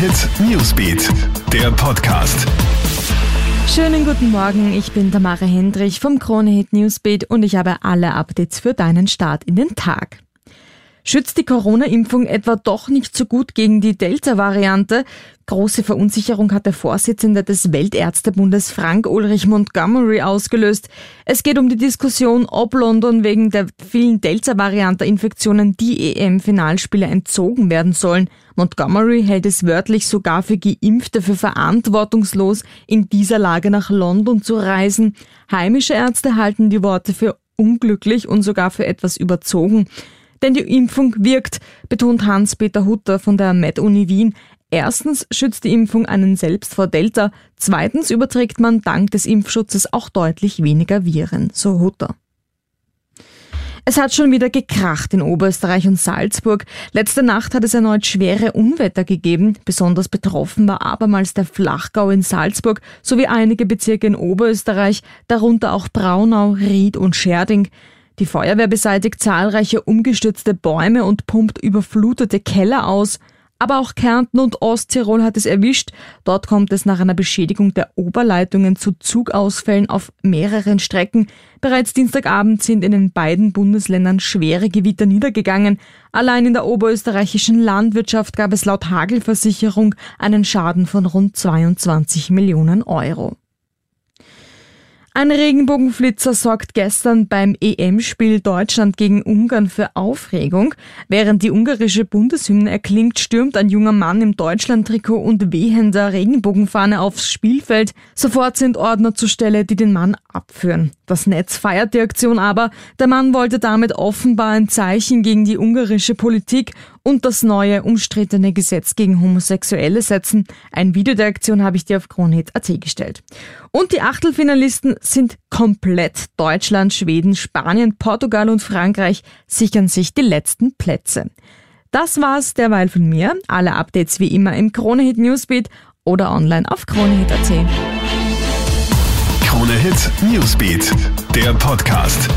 Hit Newsbeat, der Podcast. Schönen guten Morgen, ich bin Tamara Hendrich vom Krone Hit Newsbeat und ich habe alle Updates für deinen Start in den Tag. Schützt die Corona-Impfung etwa doch nicht so gut gegen die Delta-Variante? Große Verunsicherung hat der Vorsitzende des Weltärztebundes Frank Ulrich Montgomery ausgelöst. Es geht um die Diskussion, ob London wegen der vielen Delta-Variante-Infektionen die EM-Finalspiele entzogen werden sollen. Montgomery hält es wörtlich sogar für Geimpfte für verantwortungslos, in dieser Lage nach London zu reisen. Heimische Ärzte halten die Worte für unglücklich und sogar für etwas überzogen. Denn die Impfung wirkt, betont Hans-Peter Hutter von der Med-Uni Wien. Erstens schützt die Impfung einen selbst vor Delta. Zweitens überträgt man dank des Impfschutzes auch deutlich weniger Viren, so Hutter. Es hat schon wieder gekracht in Oberösterreich und Salzburg. Letzte Nacht hat es erneut schwere Unwetter gegeben. Besonders betroffen war abermals der Flachgau in Salzburg sowie einige Bezirke in Oberösterreich, darunter auch Braunau, Ried und Scherding. Die Feuerwehr beseitigt zahlreiche umgestürzte Bäume und pumpt überflutete Keller aus. Aber auch Kärnten und Osttirol hat es erwischt. Dort kommt es nach einer Beschädigung der Oberleitungen zu Zugausfällen auf mehreren Strecken. Bereits Dienstagabend sind in den beiden Bundesländern schwere Gewitter niedergegangen. Allein in der oberösterreichischen Landwirtschaft gab es laut Hagelversicherung einen Schaden von rund 22 Millionen Euro. Ein Regenbogenflitzer sorgt gestern beim EM-Spiel Deutschland gegen Ungarn für Aufregung. Während die ungarische Bundeshymne erklingt, stürmt ein junger Mann im Deutschland-Trikot und wehender Regenbogenfahne aufs Spielfeld. Sofort sind Ordner zur Stelle, die den Mann abführen. Das Netz feiert die Aktion aber. Der Mann wollte damit offenbar ein Zeichen gegen die ungarische Politik und das neue umstrittene Gesetz gegen Homosexuelle setzen. Ein Video der Aktion habe ich dir auf Kronhit.at gestellt. Und die Achtelfinalisten sind komplett. Deutschland, Schweden, Spanien, Portugal und Frankreich sichern sich die letzten Plätze. Das war's derweil von mir. Alle Updates wie immer im Kronehit Newsbeat oder online auf kronehit.at. Krone Hit Newsbeat, der Podcast.